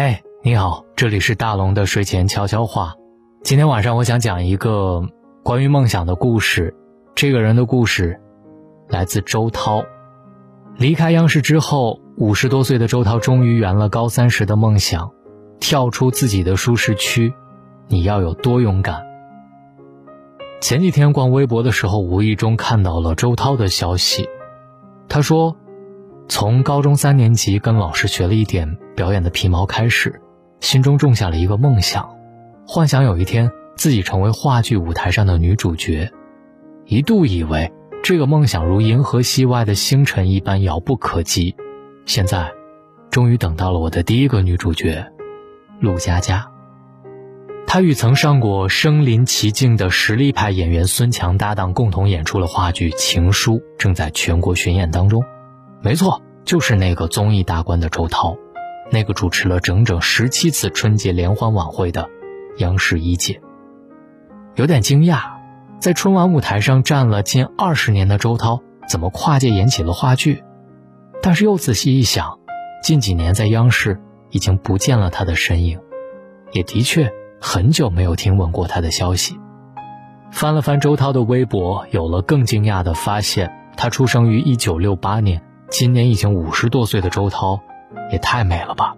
嗨，你好，这里是大龙的睡前悄悄话。今天晚上我想讲一个关于梦想的故事。这个人的故事来自周涛。离开央视之后，五十多岁的周涛终于圆了高三时的梦想，跳出自己的舒适区。你要有多勇敢？前几天逛微博的时候，无意中看到了周涛的消息。他说，从高中三年级跟老师学了一点。表演的皮毛开始，心中种下了一个梦想，幻想有一天自己成为话剧舞台上的女主角，一度以为这个梦想如银河系外的星辰一般遥不可及。现在，终于等到了我的第一个女主角，陆佳佳。她与曾上过《身临其境》的实力派演员孙强搭档，共同演出了话剧《情书》，正在全国巡演当中。没错，就是那个综艺大观的周涛。那个主持了整整十七次春节联欢晚会的央视一姐，有点惊讶，在春晚舞台上站了近二十年的周涛，怎么跨界演起了话剧？但是又仔细一想，近几年在央视已经不见了他的身影，也的确很久没有听闻过他的消息。翻了翻周涛的微博，有了更惊讶的发现：他出生于一九六八年，今年已经五十多岁的周涛。也太美了吧！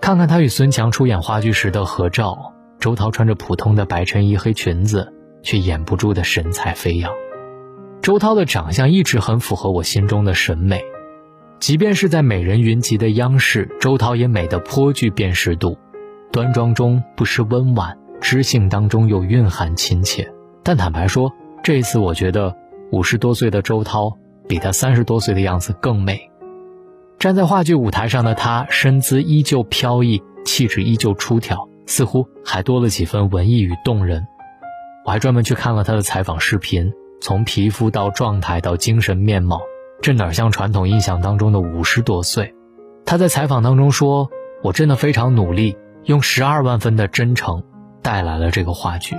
看看他与孙强出演话剧时的合照，周涛穿着普通的白衬衣、黑裙子，却掩不住的神采飞扬。周涛的长相一直很符合我心中的审美，即便是在美人云集的央视，周涛也美得颇具辨识度，端庄中不失温婉，知性当中又蕴含亲切。但坦白说，这一次我觉得五十多岁的周涛比她三十多岁的样子更美。站在话剧舞台上的她，身姿依旧飘逸，气质依旧出挑，似乎还多了几分文艺与动人。我还专门去看了她的采访视频，从皮肤到状态到精神面貌，这哪像传统印象当中的五十多岁？她在采访当中说：“我真的非常努力，用十二万分的真诚带来了这个话剧。”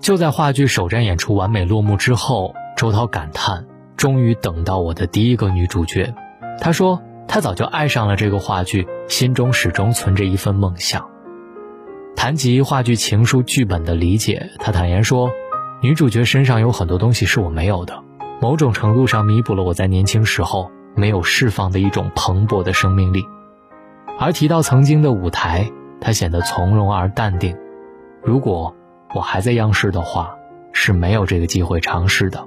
就在话剧首站演出完美落幕之后，周涛感叹：“终于等到我的第一个女主角。”她说。她早就爱上了这个话剧，心中始终存着一份梦想。谈及话剧《情书》剧本的理解，她坦言说：“女主角身上有很多东西是我没有的，某种程度上弥补了我在年轻时候没有释放的一种蓬勃的生命力。”而提到曾经的舞台，他显得从容而淡定。如果我还在央视的话，是没有这个机会尝试的。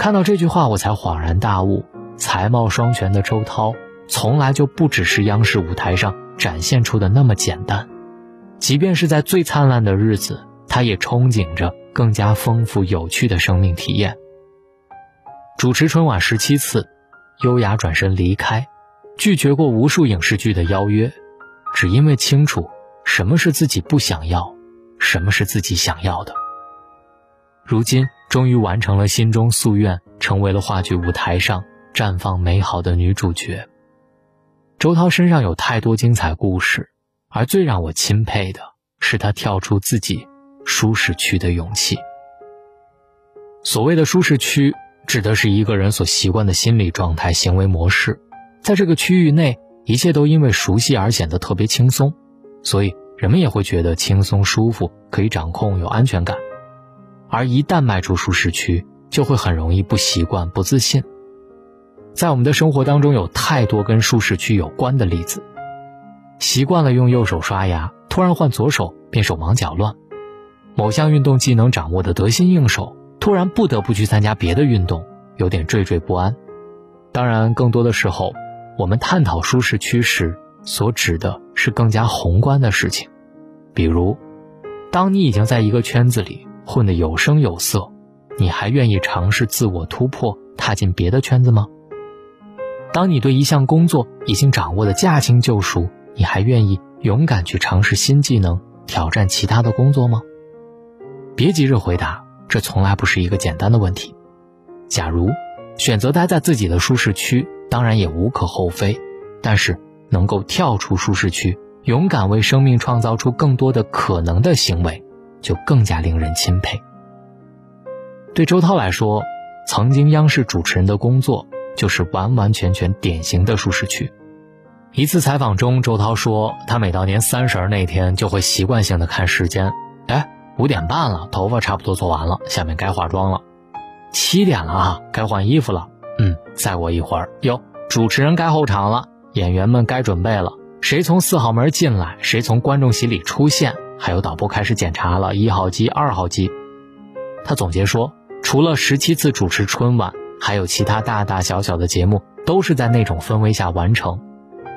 看到这句话，我才恍然大悟。才貌双全的周涛，从来就不只是央视舞台上展现出的那么简单。即便是在最灿烂的日子，他也憧憬着更加丰富有趣的生命体验。主持春晚十七次，优雅转身离开，拒绝过无数影视剧的邀约，只因为清楚什么是自己不想要，什么是自己想要的。如今终于完成了心中夙愿，成为了话剧舞台上。绽放美好的女主角。周涛身上有太多精彩故事，而最让我钦佩的是她跳出自己舒适区的勇气。所谓的舒适区，指的是一个人所习惯的心理状态、行为模式，在这个区域内，一切都因为熟悉而显得特别轻松，所以人们也会觉得轻松、舒服，可以掌控、有安全感。而一旦迈出舒适区，就会很容易不习惯、不自信。在我们的生活当中，有太多跟舒适区有关的例子。习惯了用右手刷牙，突然换左手便手忙脚乱；某项运动技能掌握的得心应手，突然不得不去参加别的运动，有点惴惴不安。当然，更多的时候，我们探讨舒适区时，所指的是更加宏观的事情，比如，当你已经在一个圈子里混得有声有色，你还愿意尝试自我突破，踏进别的圈子吗？当你对一项工作已经掌握的驾轻就熟，你还愿意勇敢去尝试新技能，挑战其他的工作吗？别急着回答，这从来不是一个简单的问题。假如选择待在自己的舒适区，当然也无可厚非，但是能够跳出舒适区，勇敢为生命创造出更多的可能的行为，就更加令人钦佩。对周涛来说，曾经央视主持人的工作。就是完完全全典型的舒适区，一次采访中，周涛说，他每到年三十那天就会习惯性的看时间，哎，五点半了，头发差不多做完了，下面该化妆了。七点了啊，该换衣服了。嗯，再过一会儿，哟，主持人该候场了，演员们该准备了。谁从四号门进来，谁从观众席里出现，还有导播开始检查了一号机、二号机。他总结说，除了十七次主持春晚，还有其他大大小小的节目，都是在那种氛围下完成。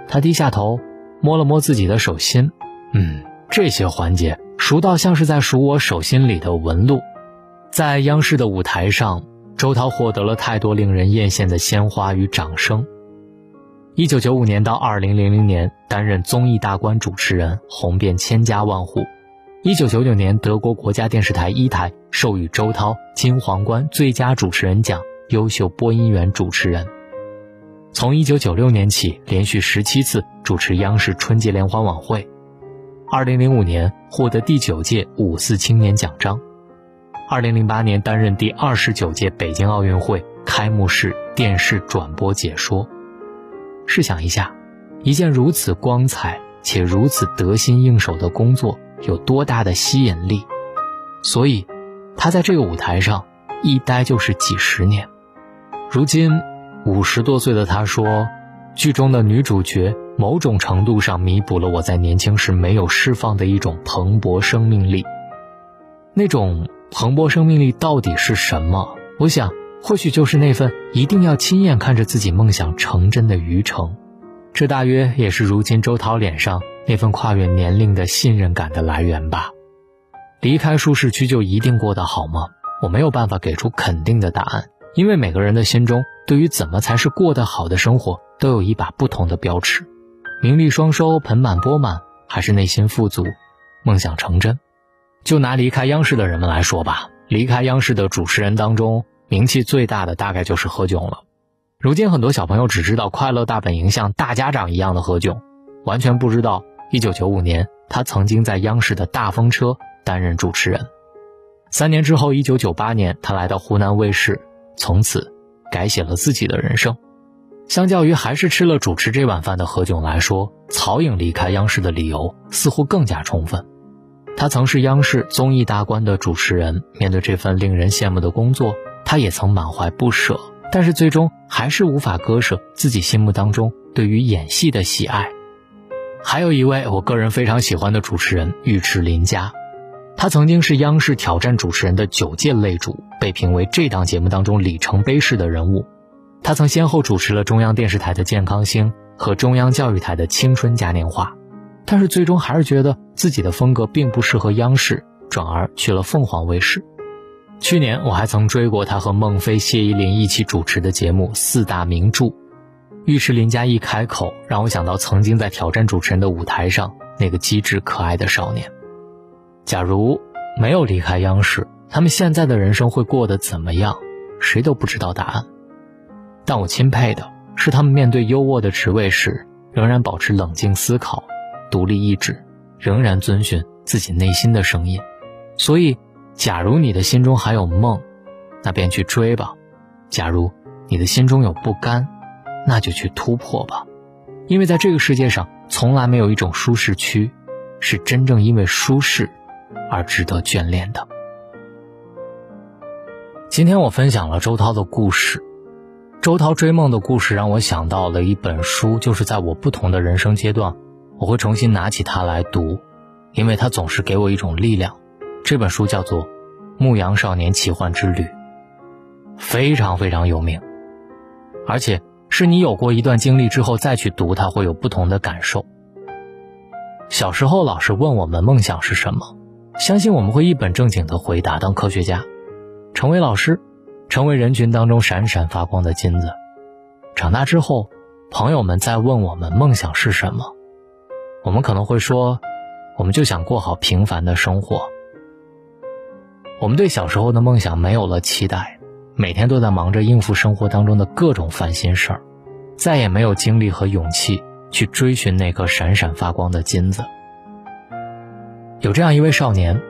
他低下头，摸了摸自己的手心，嗯，这些环节熟到像是在数我手心里的纹路。在央视的舞台上，周涛获得了太多令人艳羡的鲜花与掌声。一九九五年到二零零零年，担任综艺大观主持人，红遍千家万户。一九九九年，德国国家电视台一台授予周涛金皇冠最佳主持人奖、优秀播音员主持人。从一九九六年起，连续十七次主持央视春节联欢晚会。二零零五年获得第九届五四青年奖章。二零零八年担任第二十九届北京奥运会开幕式电视转播解说。试想一下，一件如此光彩且如此得心应手的工作有多大的吸引力？所以，他在这个舞台上一待就是几十年。如今，五十多岁的他说：“剧中的女主角某种程度上弥补了我在年轻时没有释放的一种蓬勃生命力。那种。”蓬勃生命力到底是什么？我想，或许就是那份一定要亲眼看着自己梦想成真的愚诚。这大约也是如今周涛脸上那份跨越年龄的信任感的来源吧。离开舒适区就一定过得好吗？我没有办法给出肯定的答案，因为每个人的心中对于怎么才是过得好的生活，都有一把不同的标尺：名利双收、盆满钵满，还是内心富足、梦想成真。就拿离开央视的人们来说吧，离开央视的主持人当中，名气最大的大概就是何炅了。如今很多小朋友只知道《快乐大本营》像大家长一样的何炅，完全不知道1995年他曾经在央视的大风车担任主持人。三年之后，1998年他来到湖南卫视，从此改写了自己的人生。相较于还是吃了主持这碗饭的何炅来说，曹颖离开央视的理由似乎更加充分。他曾是央视综艺大观的主持人，面对这份令人羡慕的工作，他也曾满怀不舍，但是最终还是无法割舍自己心目当中对于演戏的喜爱。还有一位我个人非常喜欢的主持人尉迟琳佳，他曾经是央视挑战主持人的九届擂主，被评为这档节目当中里程碑式的人物。他曾先后主持了中央电视台的健康星和中央教育台的青春嘉年华。但是最终还是觉得自己的风格并不适合央视，转而去了凤凰卫视。去年我还曾追过他和孟非、谢依霖一起主持的节目《四大名著》，尉迟林家一开口，让我想到曾经在挑战主持人的舞台上那个机智可爱的少年。假如没有离开央视，他们现在的人生会过得怎么样？谁都不知道答案。但我钦佩的是，他们面对优渥的职位时，仍然保持冷静思考。独立意志，仍然遵循自己内心的声音。所以，假如你的心中还有梦，那便去追吧；假如你的心中有不甘，那就去突破吧。因为在这个世界上，从来没有一种舒适区，是真正因为舒适而值得眷恋的。今天我分享了周涛的故事，周涛追梦的故事让我想到了一本书，就是在我不同的人生阶段。我会重新拿起它来读，因为它总是给我一种力量。这本书叫做《牧羊少年奇幻之旅》，非常非常有名，而且是你有过一段经历之后再去读它，会有不同的感受。小时候老师问我们梦想是什么，相信我们会一本正经的回答：当科学家，成为老师，成为人群当中闪闪发光的金子。长大之后，朋友们在问我们梦想是什么。我们可能会说，我们就想过好平凡的生活。我们对小时候的梦想没有了期待，每天都在忙着应付生活当中的各种烦心事儿，再也没有精力和勇气去追寻那颗闪闪发光的金子。有这样一位少年，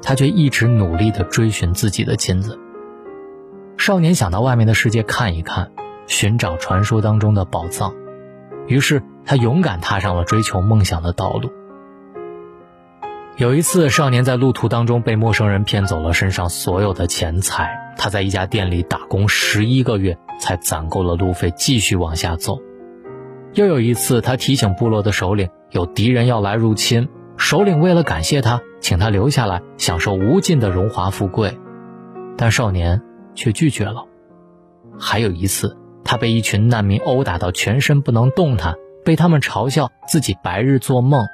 他却一直努力地追寻自己的金子。少年想到外面的世界看一看，寻找传说当中的宝藏。于是他勇敢踏上了追求梦想的道路。有一次，少年在路途当中被陌生人骗走了身上所有的钱财，他在一家店里打工十一个月才攒够了路费，继续往下走。又有一次，他提醒部落的首领有敌人要来入侵，首领为了感谢他，请他留下来享受无尽的荣华富贵，但少年却拒绝了。还有一次，他被一群难民殴打到全身不能动弹，被他们嘲笑自己白日做梦，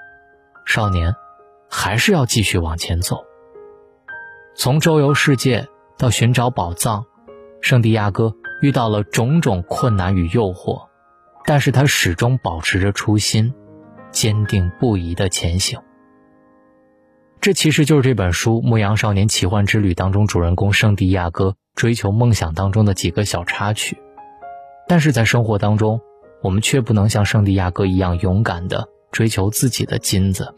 少年。还是要继续往前走。从周游世界到寻找宝藏，圣地亚哥遇到了种种困难与诱惑，但是他始终保持着初心，坚定不移的前行。这其实就是这本书《牧羊少年奇幻之旅》当中主人公圣地亚哥追求梦想当中的几个小插曲。但是在生活当中，我们却不能像圣地亚哥一样勇敢的追求自己的金子。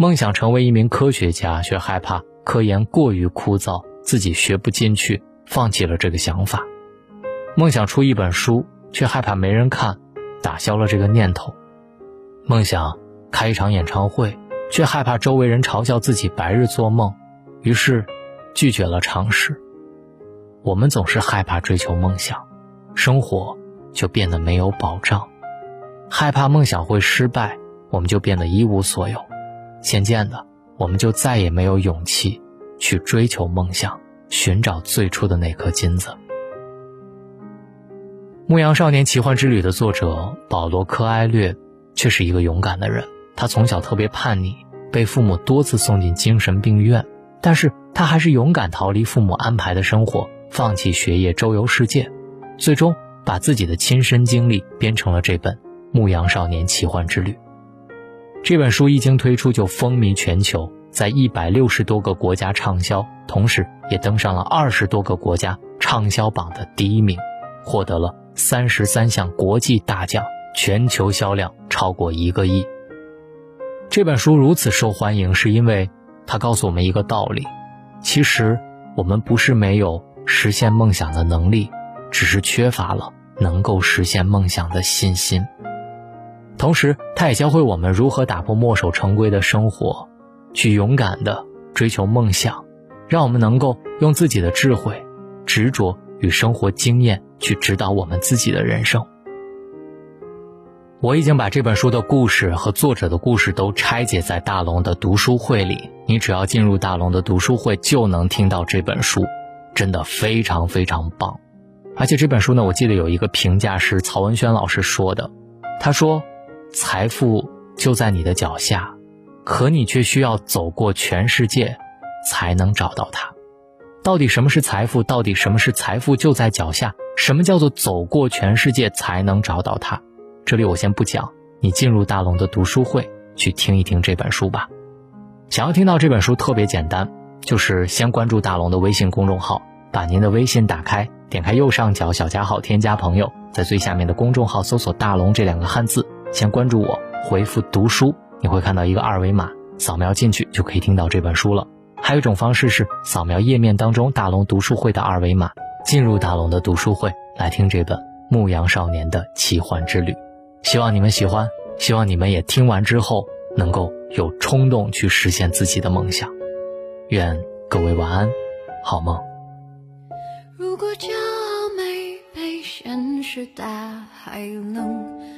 梦想成为一名科学家，却害怕科研过于枯燥，自己学不进去，放弃了这个想法。梦想出一本书，却害怕没人看，打消了这个念头。梦想开一场演唱会，却害怕周围人嘲笑自己白日做梦，于是拒绝了尝试。我们总是害怕追求梦想，生活就变得没有保障；害怕梦想会失败，我们就变得一无所有。渐渐的，我们就再也没有勇气去追求梦想，寻找最初的那颗金子。《牧羊少年奇幻之旅》的作者保罗·科埃略却是一个勇敢的人。他从小特别叛逆，被父母多次送进精神病院，但是他还是勇敢逃离父母安排的生活，放弃学业，周游世界，最终把自己的亲身经历编成了这本《牧羊少年奇幻之旅》。这本书一经推出就风靡全球，在一百六十多个国家畅销，同时也登上了二十多个国家畅销榜的第一名，获得了三十三项国际大奖，全球销量超过一个亿。这本书如此受欢迎，是因为它告诉我们一个道理：其实我们不是没有实现梦想的能力，只是缺乏了能够实现梦想的信心。同时，他也教会我们如何打破墨守成规的生活，去勇敢地追求梦想，让我们能够用自己的智慧、执着与生活经验去指导我们自己的人生。我已经把这本书的故事和作者的故事都拆解在大龙的读书会里，你只要进入大龙的读书会就能听到这本书，真的非常非常棒。而且这本书呢，我记得有一个评价是曹文轩老师说的，他说。财富就在你的脚下，可你却需要走过全世界，才能找到它。到底什么是财富？到底什么是财富就在脚下？什么叫做走过全世界才能找到它？这里我先不讲，你进入大龙的读书会去听一听这本书吧。想要听到这本书特别简单，就是先关注大龙的微信公众号，把您的微信打开，点开右上角小加号，添加朋友，在最下面的公众号搜索“大龙”这两个汉字。先关注我，回复“读书”，你会看到一个二维码，扫描进去就可以听到这本书了。还有一种方式是扫描页面当中大龙读书会的二维码，进入大龙的读书会来听这本《牧羊少年的奇幻之旅》。希望你们喜欢，希望你们也听完之后能够有冲动去实现自己的梦想。愿各位晚安，好梦。如果骄傲没被现实大海冷。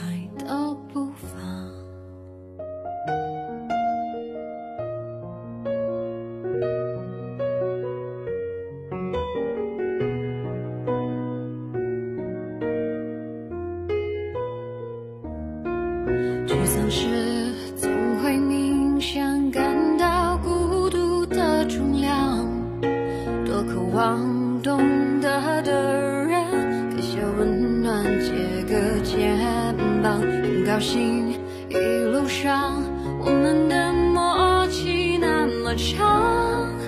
长。